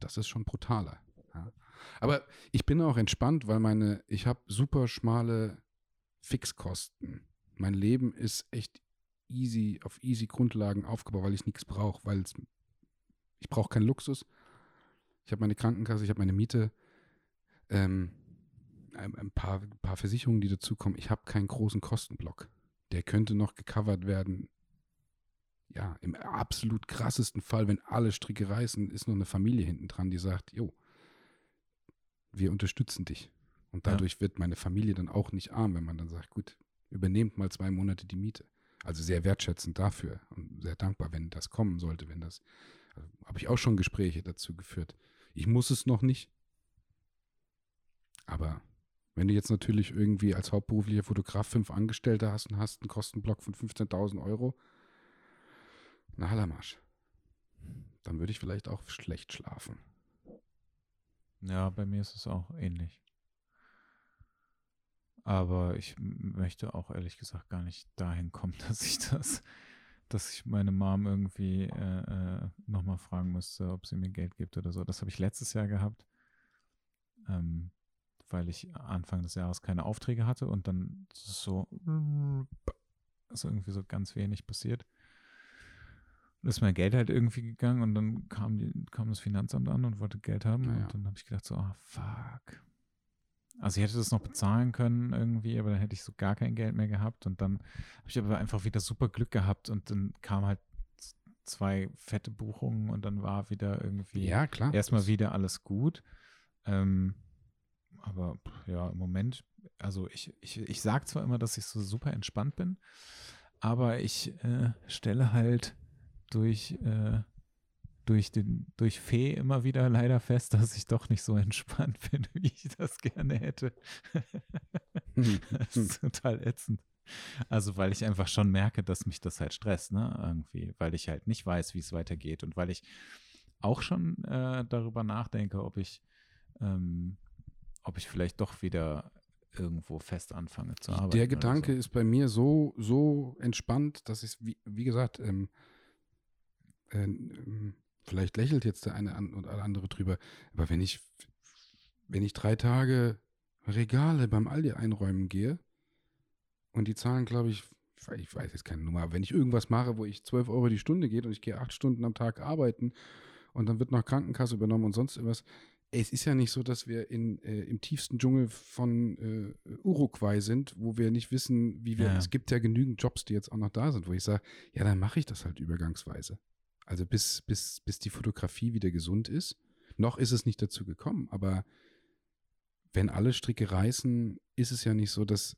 Das ist schon brutaler. Ja. Aber ich bin auch entspannt, weil meine, ich habe super schmale Fixkosten. Mein Leben ist echt easy, auf easy Grundlagen aufgebaut, weil ich nichts brauche, weil ich brauche keinen Luxus. Ich habe meine Krankenkasse, ich habe meine Miete. Ähm, ein paar, paar Versicherungen, die dazukommen. Ich habe keinen großen Kostenblock. Der könnte noch gecovert werden. Ja, im absolut krassesten Fall, wenn alle Stricke reißen, ist noch eine Familie hinten dran, die sagt, jo, wir unterstützen dich. Und dadurch ja. wird meine Familie dann auch nicht arm, wenn man dann sagt, gut, übernehmt mal zwei Monate die Miete. Also sehr wertschätzend dafür und sehr dankbar, wenn das kommen sollte, wenn das Da habe ich auch schon Gespräche dazu geführt. Ich muss es noch nicht. Aber wenn du jetzt natürlich irgendwie als hauptberuflicher Fotograf fünf Angestellte hast und hast einen Kostenblock von 15.000 Euro, na Hallermarsch. Dann würde ich vielleicht auch schlecht schlafen. Ja, bei mir ist es auch ähnlich. Aber ich möchte auch ehrlich gesagt gar nicht dahin kommen, dass ich das, dass ich meine Mom irgendwie äh, äh, nochmal fragen müsste, ob sie mir Geld gibt oder so. Das habe ich letztes Jahr gehabt, ähm, weil ich Anfang des Jahres keine Aufträge hatte und dann so ist irgendwie so ganz wenig passiert. Und ist mein Geld halt irgendwie gegangen und dann kam, die, kam das Finanzamt an und wollte Geld haben. Naja. Und dann habe ich gedacht, so, ah, fuck. Also ich hätte das noch bezahlen können irgendwie, aber dann hätte ich so gar kein Geld mehr gehabt. Und dann habe ich aber einfach wieder super Glück gehabt und dann kam halt zwei fette Buchungen und dann war wieder irgendwie Ja, klar. erstmal wieder alles gut. Ähm, aber ja, im Moment, also ich, ich, ich sage zwar immer, dass ich so super entspannt bin, aber ich äh, stelle halt durch, äh, durch, den, durch Fee immer wieder leider fest, dass ich doch nicht so entspannt bin, wie ich das gerne hätte. das ist total ätzend. Also, weil ich einfach schon merke, dass mich das halt stresst, ne? Irgendwie, weil ich halt nicht weiß, wie es weitergeht und weil ich auch schon äh, darüber nachdenke, ob ich, ähm, ob ich vielleicht doch wieder irgendwo fest anfange zu arbeiten. Der Gedanke so. ist bei mir so, so entspannt, dass ich, wie, wie gesagt, ähm, äh, ähm, vielleicht lächelt jetzt der eine an und andere drüber, aber wenn ich, wenn ich drei Tage Regale beim Aldi einräumen gehe und die zahlen, glaube ich, ich weiß- ich weiß jetzt keine Nummer, aber wenn ich irgendwas mache, wo ich 12 Euro die Stunde geht und ich gehe acht Stunden am Tag arbeiten und dann wird noch Krankenkasse übernommen und sonst irgendwas. Es ist ja nicht so, dass wir in, äh, im tiefsten Dschungel von äh, Uruguay sind, wo wir nicht wissen, wie wir. Ja. Es gibt ja genügend Jobs, die jetzt auch noch da sind, wo ich sage, ja, dann mache ich das halt übergangsweise. Also bis, bis, bis die Fotografie wieder gesund ist. Noch ist es nicht dazu gekommen, aber wenn alle Stricke reißen, ist es ja nicht so, dass,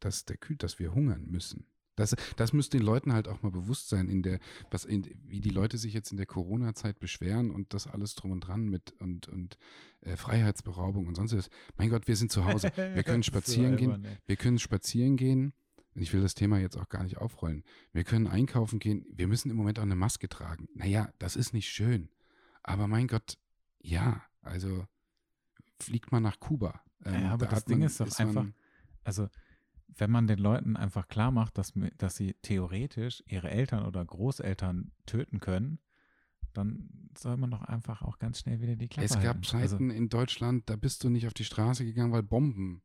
dass der Kühl, dass wir hungern müssen. Das, das müsste den Leuten halt auch mal bewusst sein, in der, was in, wie die Leute sich jetzt in der Corona-Zeit beschweren und das alles drum und dran mit und, und äh, Freiheitsberaubung und sonst was. Mein Gott, wir sind zu Hause. Wir können ist so spazieren gehen. albern. Wir können spazieren gehen. Ich will das Thema jetzt auch gar nicht aufrollen. Wir können einkaufen gehen. Wir müssen im Moment auch eine Maske tragen. Naja, das ist nicht schön. Aber mein Gott, ja, also fliegt mal nach Kuba. Ähm, Ja, aber da das Ding man- ist doch man- einfach- Also, wenn man den Leuten einfach klar macht, dass, dass sie theoretisch ihre Eltern oder Großeltern töten können, dann soll man doch einfach auch ganz schnell wieder die Klappe Es gab halten. Also, Zeiten in Deutschland, da bist du nicht auf die Straße gegangen, weil Bomben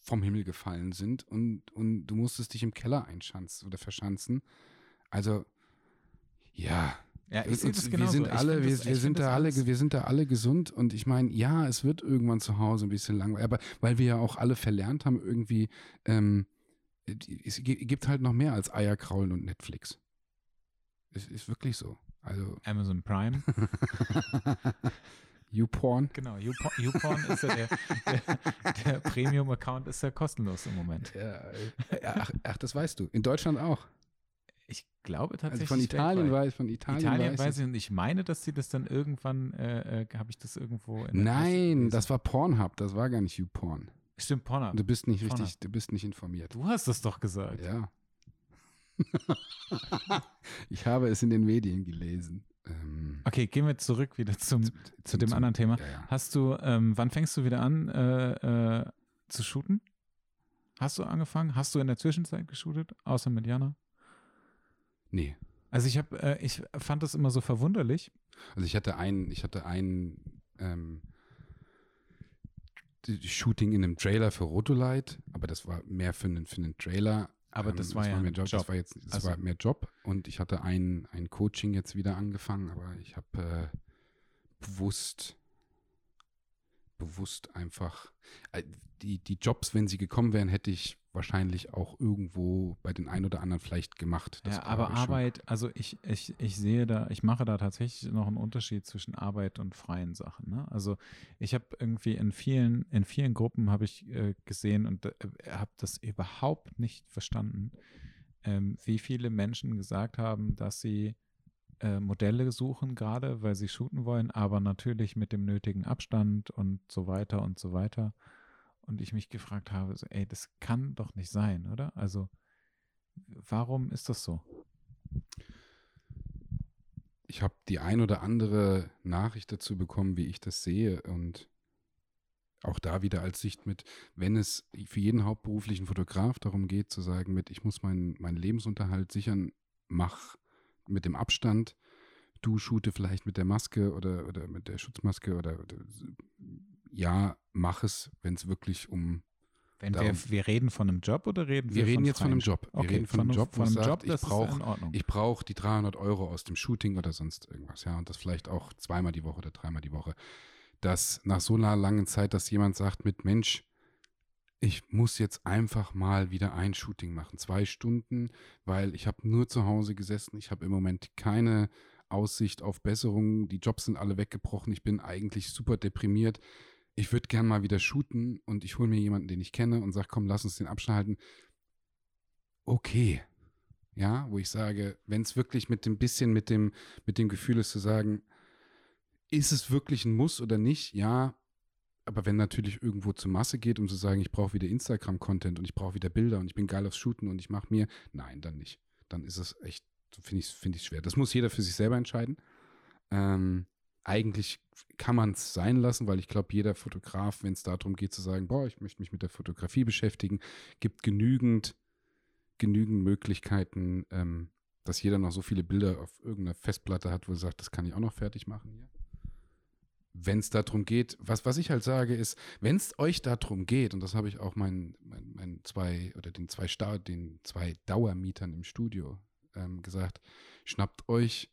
vom Himmel gefallen sind und, und du musstest dich im Keller einschanzen oder verschanzen. Also, ja, ja, ich sehe das wir genauso. sind Ich alle, wir, das- wir sind da alle, wir sind da alle gesund und ich meine, ja, es wird irgendwann zu Hause ein bisschen langweilig, aber weil wir ja auch alle verlernt haben, irgendwie, ähm, es gi- gibt halt noch mehr als Eierkraulen und Netflix. Es ist wirklich so. Also, Amazon Prime. YouPorn. Genau, YouPorn, YouPorn ist ja der, der, der Premium-Account ist ja kostenlos im Moment. Ja, ach, ach, das weißt du. In Deutschland auch. Ich glaube Also tatsächlich. von Italien weiß, von Italien, Italien weiß weiß ich und ich meine, dass sie das dann irgendwann, äh, äh, habe ich das irgendwo in Nein, das war Pornhub, das war gar nicht YouPorn. Stimmt, Pornhub. Du bist nicht Pornhub. richtig, du bist nicht informiert. Du hast das doch gesagt. Ja. ich habe es in den Medien gelesen. Ähm, Okay, gehen wir zurück wieder zum, zu dem zum- anderen Thema. Ja, ja. Hast du, ähm, wann fängst du wieder an äh, äh, zu shooten? Hast du angefangen? Hast du in der Zwischenzeit geshootet, außer mit Jana? Nee. Also ich habe, äh, ich fand das immer so verwunderlich. Also ich hatte ein, ich hatte ein ähm, Shooting in einem Trailer für Rotolight, aber das war mehr für einen, für einen Trailer. Aber Ähm, das war ja mehr Job. Job. Das war jetzt, das Also- war mehr Job und ich hatte ein, ein Coaching jetzt wieder angefangen, aber ich habe äh, bewusst bewusst einfach äh, die, die Jobs, wenn sie gekommen wären, hätte ich wahrscheinlich auch irgendwo bei den ein oder anderen vielleicht gemacht. Das ja, aber ich schon. Arbeit, also ich, ich, ich sehe da, ich mache da tatsächlich noch einen Unterschied zwischen Arbeit und freien Sachen. Ne? Also ich habe irgendwie in vielen, in vielen Gruppen habe ich äh, gesehen und äh, habe das überhaupt nicht verstanden, ähm, wie viele Menschen gesagt haben, dass sie äh, Modelle suchen gerade, weil sie shooten wollen, aber natürlich mit dem nötigen Abstand und so weiter und so weiter. Und ich mich gefragt habe, so, ey, das kann doch nicht sein, oder? Also, warum ist das so? Ich habe die ein oder andere Nachricht dazu bekommen, wie ich das sehe und auch da wieder als Sicht mit, wenn es für jeden hauptberuflichen Fotograf darum geht, zu sagen, mit, ich muss meinen, meinen Lebensunterhalt sichern, mach mit dem Abstand, du shoote vielleicht mit der Maske oder, oder mit der Schutzmaske oder, oder ja, mach es, wenn es wirklich um wenn wir, wir reden von einem Job oder reden wir? Wir reden jetzt von einem Job. Wir okay, reden von, einem Job, von einem Job, sagt, ich brauche ich brauch die 300 Euro aus dem Shooting oder sonst irgendwas, ja, und das vielleicht auch zweimal die Woche oder dreimal die Woche dass nach so einer langen Zeit, dass jemand sagt mit Mensch, ich muss jetzt einfach mal wieder ein Shooting machen, zwei Stunden, weil ich habe nur zu Hause gesessen, ich habe im Moment keine Aussicht auf Besserung, die Jobs sind alle weggebrochen, ich bin eigentlich super deprimiert. Ich würde gern mal wieder shooten und ich hole mir jemanden, den ich kenne und sage, komm, lass uns den abschalten. Okay. Ja, wo ich sage, wenn es wirklich mit dem bisschen mit dem, mit dem Gefühl ist zu sagen, ist es wirklich ein Muss oder nicht? Ja, aber wenn natürlich irgendwo zur Masse geht, um zu sagen, ich brauche wieder Instagram-Content und ich brauche wieder Bilder und ich bin geil aufs Shooten und ich mache mir, nein, dann nicht. Dann ist es echt, finde ich, find ich schwer. Das muss jeder für sich selber entscheiden. Ähm, eigentlich kann man es sein lassen, weil ich glaube, jeder Fotograf, wenn es darum geht zu sagen, boah, ich möchte mich mit der Fotografie beschäftigen, gibt genügend, genügend Möglichkeiten, ähm, dass jeder noch so viele Bilder auf irgendeiner Festplatte hat, wo er sagt, das kann ich auch noch fertig machen hier. Wenn es darum geht, was, was ich halt sage, ist, wenn es euch darum geht, und das habe ich auch meinen mein, mein zwei oder den zwei Star, den zwei Dauermietern im Studio ähm, gesagt, schnappt euch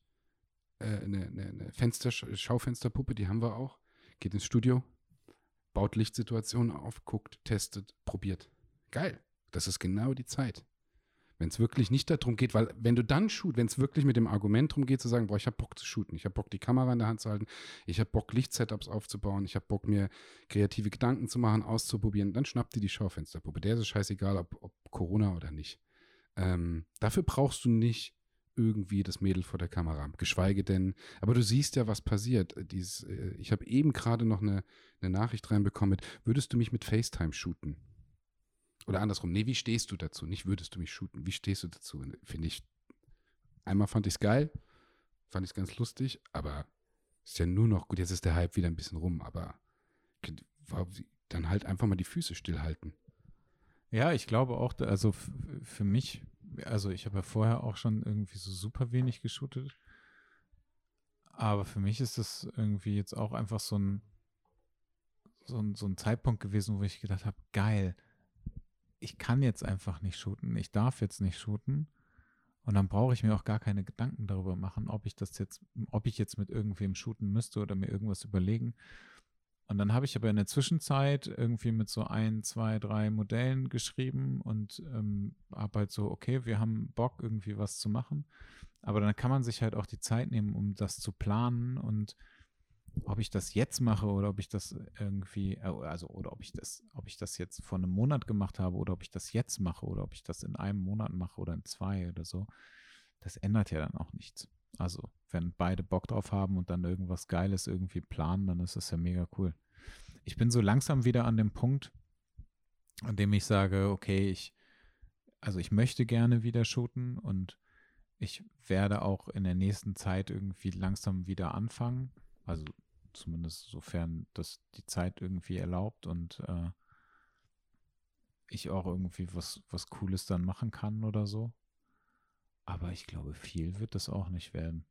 eine, eine, eine Fenster, Schaufensterpuppe, die haben wir auch, geht ins Studio, baut Lichtsituationen auf, guckt, testet, probiert. Geil. Das ist genau die Zeit. Wenn es wirklich nicht darum geht, weil wenn du dann shoot, wenn es wirklich mit dem Argument darum geht, zu sagen, boah, ich habe Bock zu shooten, ich habe Bock, die Kamera in der Hand zu halten, ich habe Bock, Lichtsetups aufzubauen, ich habe Bock, mir kreative Gedanken zu machen, auszuprobieren, dann schnappt dir die Schaufensterpuppe. Der ist es scheißegal, ob, ob Corona oder nicht. Ähm, dafür brauchst du nicht irgendwie das Mädel vor der Kamera. Geschweige denn, aber du siehst ja, was passiert. Dieses, äh, ich habe eben gerade noch eine, eine Nachricht reinbekommen mit, würdest du mich mit FaceTime shooten? Oder andersrum, nee, wie stehst du dazu? Nicht würdest du mich shooten, wie stehst du dazu? Finde ich, einmal fand ich es geil, fand ich es ganz lustig, aber ist ja nur noch, gut, jetzt ist der Hype wieder ein bisschen rum, aber dann halt einfach mal die Füße stillhalten. Ja, ich glaube auch, also für mich, also ich habe ja vorher auch schon irgendwie so super wenig geshootet, aber für mich ist das irgendwie jetzt auch einfach so ein, so ein, so ein Zeitpunkt gewesen, wo ich gedacht habe, geil, ich kann jetzt einfach nicht shooten, ich darf jetzt nicht shooten. Und dann brauche ich mir auch gar keine Gedanken darüber machen, ob ich das jetzt, ob ich jetzt mit irgendwem shooten müsste oder mir irgendwas überlegen. Und dann habe ich aber in der Zwischenzeit irgendwie mit so ein, zwei, drei Modellen geschrieben und ähm, habe halt so, okay, wir haben Bock, irgendwie was zu machen. Aber dann kann man sich halt auch die Zeit nehmen, um das zu planen und ob ich das jetzt mache oder ob ich das irgendwie, äh, also oder ob ich das, ob ich das jetzt vor einem Monat gemacht habe oder ob ich das jetzt mache oder ob ich das in einem Monat mache oder in zwei oder so, das ändert ja dann auch nichts. Also, wenn beide Bock drauf haben und dann irgendwas Geiles irgendwie planen, dann ist das ja mega cool. Ich bin so langsam wieder an dem Punkt, an dem ich sage, okay, ich, also ich möchte gerne wieder shooten und ich werde auch in der nächsten Zeit irgendwie langsam wieder anfangen. Also zumindest sofern das die Zeit irgendwie erlaubt und äh, ich auch irgendwie was, was Cooles dann machen kann oder so. Aber ich glaube, viel wird das auch nicht werden.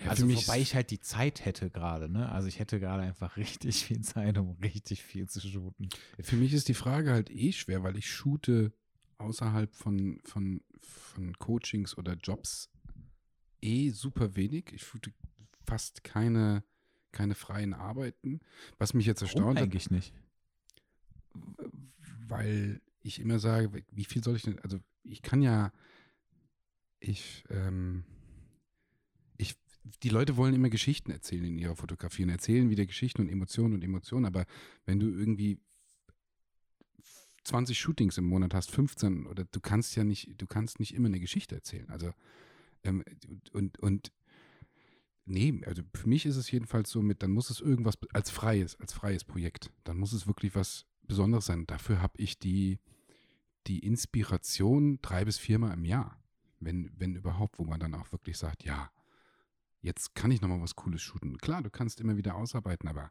Ja, also wobei ich halt die Zeit hätte gerade, ne? Also ich hätte gerade einfach richtig viel Zeit, um richtig viel zu shooten. Für mich ist die Frage halt eh schwer, weil ich shoote außerhalb von, von, von Coachings oder Jobs eh super wenig. Ich shoote fast keine keine freien Arbeiten. Was mich jetzt erstaunt Warum eigentlich nicht. Weil ich immer sage, wie viel soll ich denn, also ich kann ja, ich, ähm, ich, die Leute wollen immer Geschichten erzählen in ihrer Fotografie und erzählen wieder Geschichten und Emotionen und Emotionen, aber wenn du irgendwie 20 Shootings im Monat hast, 15, oder du kannst ja nicht, du kannst nicht immer eine Geschichte erzählen. Also Ähm, und, und nee, also für mich ist es jedenfalls so mit, dann muss es irgendwas als freies, als freies Projekt. Dann muss es wirklich was Besonderes sein. Dafür habe ich die, die Inspiration drei bis viermal im Jahr. Wenn, wenn überhaupt, wo man dann auch wirklich sagt, ja, jetzt kann ich nochmal was Cooles shooten. Klar, du kannst immer wieder ausarbeiten, aber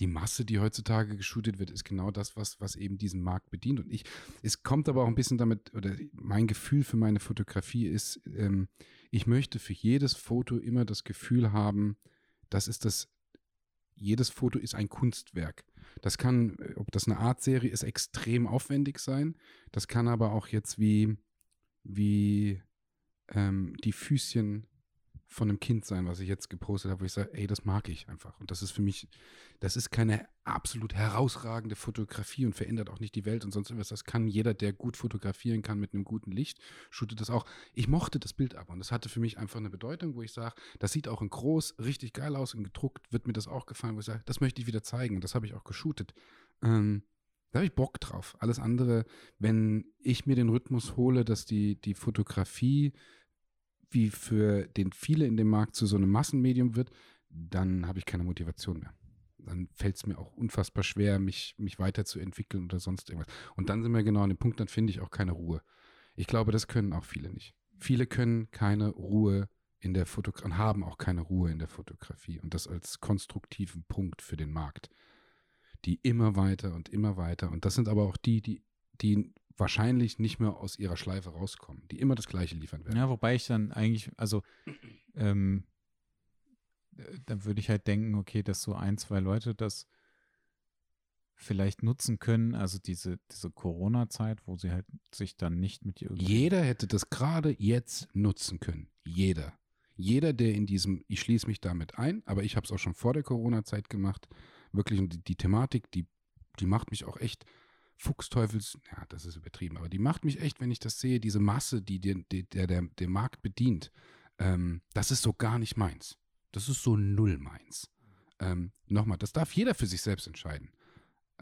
die Masse, die heutzutage geshootet wird, ist genau das, was, was eben diesen Markt bedient. Und ich, es kommt aber auch ein bisschen damit, oder mein Gefühl für meine Fotografie ist, ähm, ich möchte für jedes Foto immer das Gefühl haben, das ist das, jedes Foto ist ein Kunstwerk. Das kann, ob das eine Artserie ist, extrem aufwendig sein. Das kann aber auch jetzt wie, wie ähm, die Füßchen von einem Kind sein, was ich jetzt gepostet habe, wo ich sage, ey, das mag ich einfach. Und das ist für mich, das ist keine absolut herausragende Fotografie und verändert auch nicht die Welt und sonst irgendwas. Das kann jeder, der gut fotografieren kann mit einem guten Licht, shootet das auch. Ich mochte das Bild aber und das hatte für mich einfach eine Bedeutung, wo ich sage, das sieht auch in groß richtig geil aus und gedruckt wird mir das auch gefallen, wo ich sage, das möchte ich wieder zeigen und das habe ich auch geshootet. Ähm, da habe ich Bock drauf. Alles andere, wenn ich mir den Rhythmus hole, dass die, die Fotografie wie für den viele in dem Markt zu so einem Massenmedium wird, dann habe ich keine Motivation mehr. Dann fällt es mir auch unfassbar schwer, mich, mich weiterzuentwickeln oder sonst irgendwas. Und dann sind wir genau an dem Punkt, dann finde ich auch keine Ruhe. Ich glaube, das können auch viele nicht. Viele können keine Ruhe in der Fotografie und haben auch keine Ruhe in der Fotografie und das als konstruktiven Punkt für den Markt. Die immer weiter und immer weiter. Und das sind aber auch die, die, die wahrscheinlich nicht mehr aus ihrer Schleife rauskommen, die immer das Gleiche liefern werden. Ja, wobei ich dann eigentlich, also ähm, äh, dann würde ich halt denken, okay, dass so ein, zwei Leute das vielleicht nutzen können, also diese, diese Corona-Zeit, wo sie halt sich dann nicht mit irgendwie. Jeder hätte das gerade jetzt nutzen können. Jeder. Jeder, der in diesem, ich schließe mich damit ein, aber ich habe es auch schon vor der Corona-Zeit gemacht, wirklich, und die, die Thematik, die, die macht mich auch echt Fuchsteufels, ja, das ist übertrieben, aber die macht mich echt, wenn ich das sehe, diese Masse, die den, der, der, der Markt bedient, ähm, das ist so gar nicht meins. Das ist so null meins. Ähm, Nochmal, das darf jeder für sich selbst entscheiden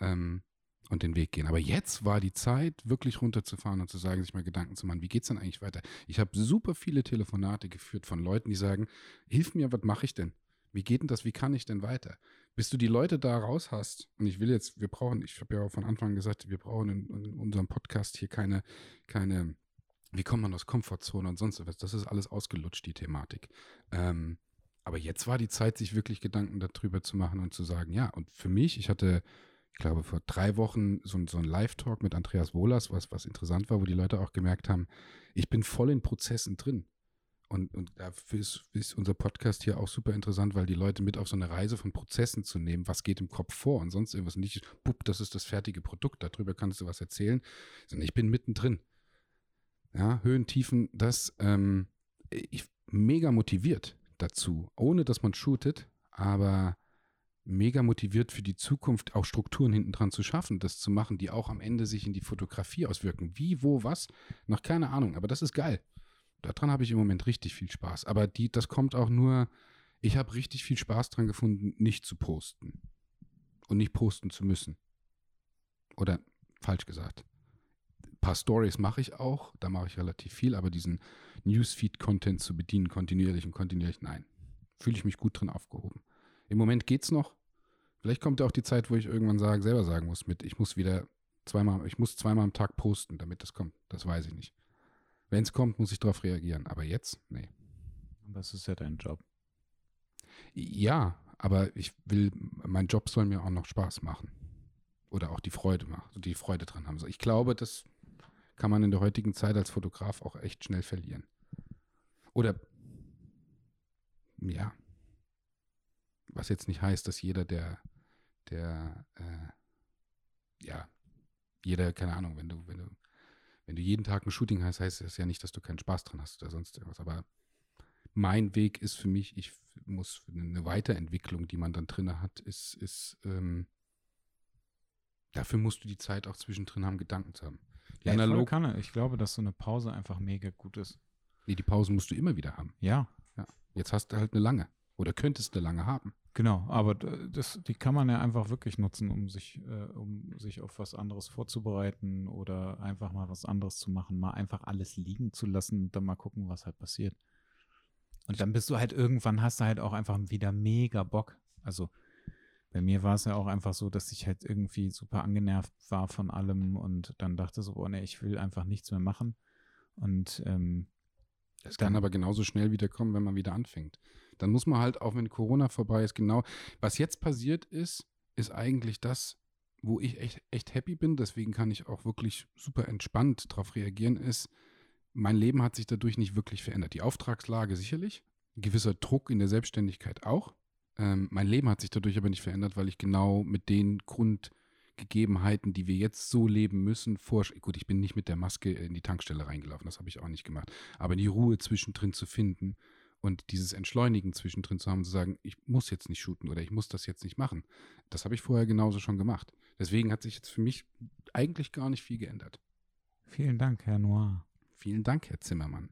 ähm, und den Weg gehen. Aber jetzt war die Zeit, wirklich runterzufahren und zu sagen, sich mal Gedanken zu machen, wie geht es denn eigentlich weiter? Ich habe super viele Telefonate geführt von Leuten, die sagen, hilf mir, was mache ich denn? Wie geht denn das? Wie kann ich denn weiter? bis du die Leute da raus hast, und ich will jetzt, wir brauchen, ich habe ja auch von Anfang an gesagt, wir brauchen in, in, unserem Podcast hier keine, keine, wie kommt man aus Komfortzone und sonst was, das ist alles ausgelutscht, die Thematik. Ähm, aber jetzt war die Zeit, sich wirklich Gedanken darüber zu machen und zu sagen, ja, und für mich, ich hatte, ich glaube, vor drei Wochen so, so ein Live-Talk mit Andreas Wohlers, was, was interessant war, wo die Leute auch gemerkt haben, ich bin voll in Prozessen drin. Und, und dafür ist, ist, unser Podcast hier auch super interessant, weil die Leute mit auf so eine Reise von Prozessen zu nehmen, was geht im Kopf vor und sonst irgendwas. Nicht, bupp, das ist das fertige Produkt, darüber kannst du was erzählen, sondern ich bin mittendrin. Ja, Höhen, Tiefen, das, ähm, ich mega motiviert dazu, ohne dass man shootet, aber mega motiviert für die Zukunft auch Strukturen hinten dran zu schaffen, das zu machen, die auch am Ende sich in die Fotografie auswirken. Wie, wo, was, noch keine Ahnung, aber das ist geil daran habe ich im Moment richtig viel Spaß. Aber die, das kommt auch nur, ich habe richtig viel Spaß dran gefunden, nicht zu posten. Und nicht posten zu müssen. Oder falsch gesagt. Ein paar Stories mache ich auch, da mache ich relativ viel, aber diesen Newsfeed-Content zu bedienen, kontinuierlich und kontinuierlich, nein. Fühle ich mich gut drin aufgehoben. Im Moment geht's noch. Vielleicht kommt ja auch die Zeit, wo ich irgendwann sagen, selber sagen muss, mit, ich muss wieder zweimal, ich muss zweimal am Tag posten, damit das kommt. Das weiß ich nicht. Wenn es kommt, muss ich darauf reagieren. Aber jetzt, nee. Das ist ja dein Job. Ja, aber ich will, mein Job soll mir auch noch Spaß machen. Oder auch die Freude machen, die Freude dran haben. Ich glaube, das kann man in der heutigen Zeit als Fotograf auch echt schnell verlieren. Oder, ja, was jetzt nicht heißt, dass jeder, der, der, äh, ja, jeder, keine Ahnung, wenn du, wenn du wenn du jeden Tag ein Shooting hast, heißt das ja nicht, dass du keinen Spaß dran hast oder sonst irgendwas. Aber mein Weg ist für mich, ich muss eine Weiterentwicklung, die man dann drin hat, ist, ist ähm, dafür musst du die Zeit auch zwischendrin haben, Gedanken zu haben. Die ja, analog kann Ich glaube, dass so eine Pause einfach mega gut ist. Nee, die Pausen musst du immer wieder haben. Ja. ja. Jetzt hast du halt eine lange. Oder könntest eine lange haben. Genau, aber das, die kann man ja einfach wirklich nutzen, um sich, äh, um sich auf was anderes vorzubereiten oder einfach mal was anderes zu machen, mal einfach alles liegen zu lassen und dann mal gucken, was halt passiert. Und dann bist du halt irgendwann, hast du halt auch einfach wieder mega Bock. Also bei mir war es ja auch einfach so, dass ich halt irgendwie super angenervt war von allem und dann dachte so, oh ne, ich will einfach nichts mehr machen. Und ähm, das kann aber genauso schnell wieder kommen, wenn man wieder anfängt. Dann muss man halt, auch wenn Corona vorbei ist, genau, was jetzt passiert ist, ist eigentlich das, wo ich echt, echt happy bin, deswegen kann ich auch wirklich super entspannt darauf reagieren, ist, mein Leben hat sich dadurch nicht wirklich verändert. Die Auftragslage sicherlich, gewisser Druck in der Selbstständigkeit auch. Ähm, mein Leben hat sich dadurch aber nicht verändert, weil ich genau mit den Grundgegebenheiten, die wir jetzt so leben müssen, vor. Gut, ich bin nicht mit der Maske in die Tankstelle reingelaufen, das habe ich auch nicht gemacht. Aber die Ruhe zwischendrin zu finden und dieses Entschleunigen zwischendrin zu haben, zu sagen, ich muss jetzt nicht shooten oder ich muss das jetzt nicht machen, das habe ich vorher genauso schon gemacht. Deswegen hat sich jetzt für mich eigentlich gar nicht viel geändert. Vielen Dank, Herr Noir. Vielen Dank, Herr Zimmermann.